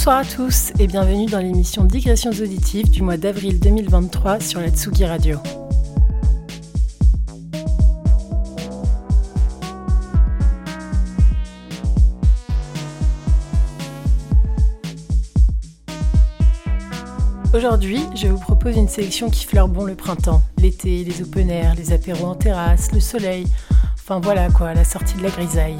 Bonsoir à tous et bienvenue dans l'émission Digressions auditives du mois d'avril 2023 sur la Tsugi Radio. Aujourd'hui, je vous propose une sélection qui fleure bon le printemps, l'été, les open air, les apéros en terrasse, le soleil, enfin voilà quoi, la sortie de la grisaille.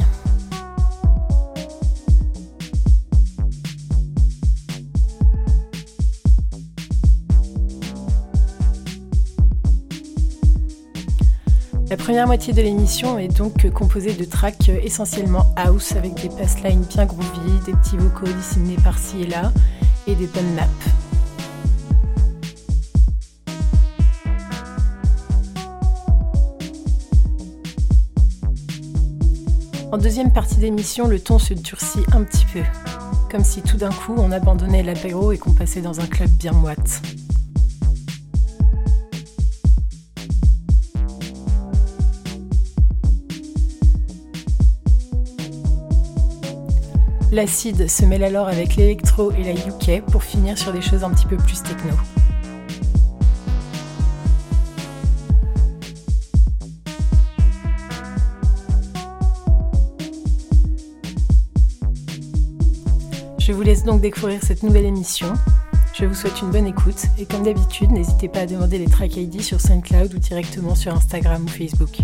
Première moitié de l'émission est donc composée de tracks essentiellement house avec des passlines bien groovy, des petits vocaux disséminés par-ci et là et des bonnes nappes. En deuxième partie d'émission, le ton se durcit un petit peu, comme si tout d'un coup on abandonnait l'apéro et qu'on passait dans un club bien moite. L'acide se mêle alors avec l'électro et la UK pour finir sur des choses un petit peu plus techno. Je vous laisse donc découvrir cette nouvelle émission. Je vous souhaite une bonne écoute et comme d'habitude, n'hésitez pas à demander les track ID sur SoundCloud ou directement sur Instagram ou Facebook.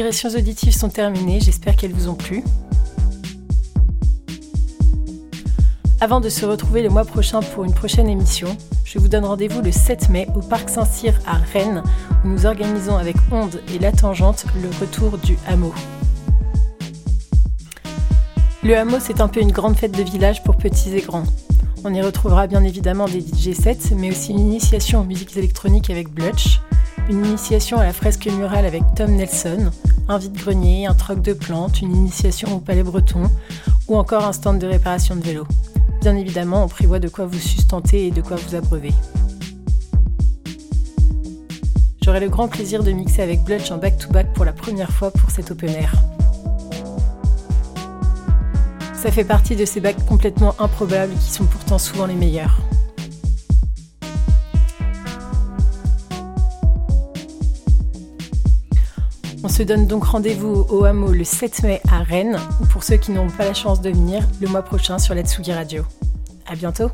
Digressions auditives sont terminées, j'espère qu'elles vous ont plu. Avant de se retrouver le mois prochain pour une prochaine émission, je vous donne rendez-vous le 7 mai au Parc Saint-Cyr à Rennes, où nous organisons avec Onde et La Tangente le retour du hameau. Le hameau, c'est un peu une grande fête de village pour petits et grands. On y retrouvera bien évidemment des DJ sets, mais aussi une initiation aux musiques électroniques avec Blutch, une initiation à la fresque murale avec Tom Nelson, un vide-grenier, un troc de plantes, une initiation au palais breton, ou encore un stand de réparation de vélo. Bien évidemment, on prévoit de quoi vous sustenter et de quoi vous abreuver. J'aurai le grand plaisir de mixer avec Blutch en back-to-back pour la première fois pour cet open air. Ça fait partie de ces bacs complètement improbables qui sont pourtant souvent les meilleurs. Se donne donc rendez-vous au hameau le 7 mai à Rennes, ou pour ceux qui n'auront pas la chance de venir, le mois prochain sur la Tsugi Radio. À bientôt!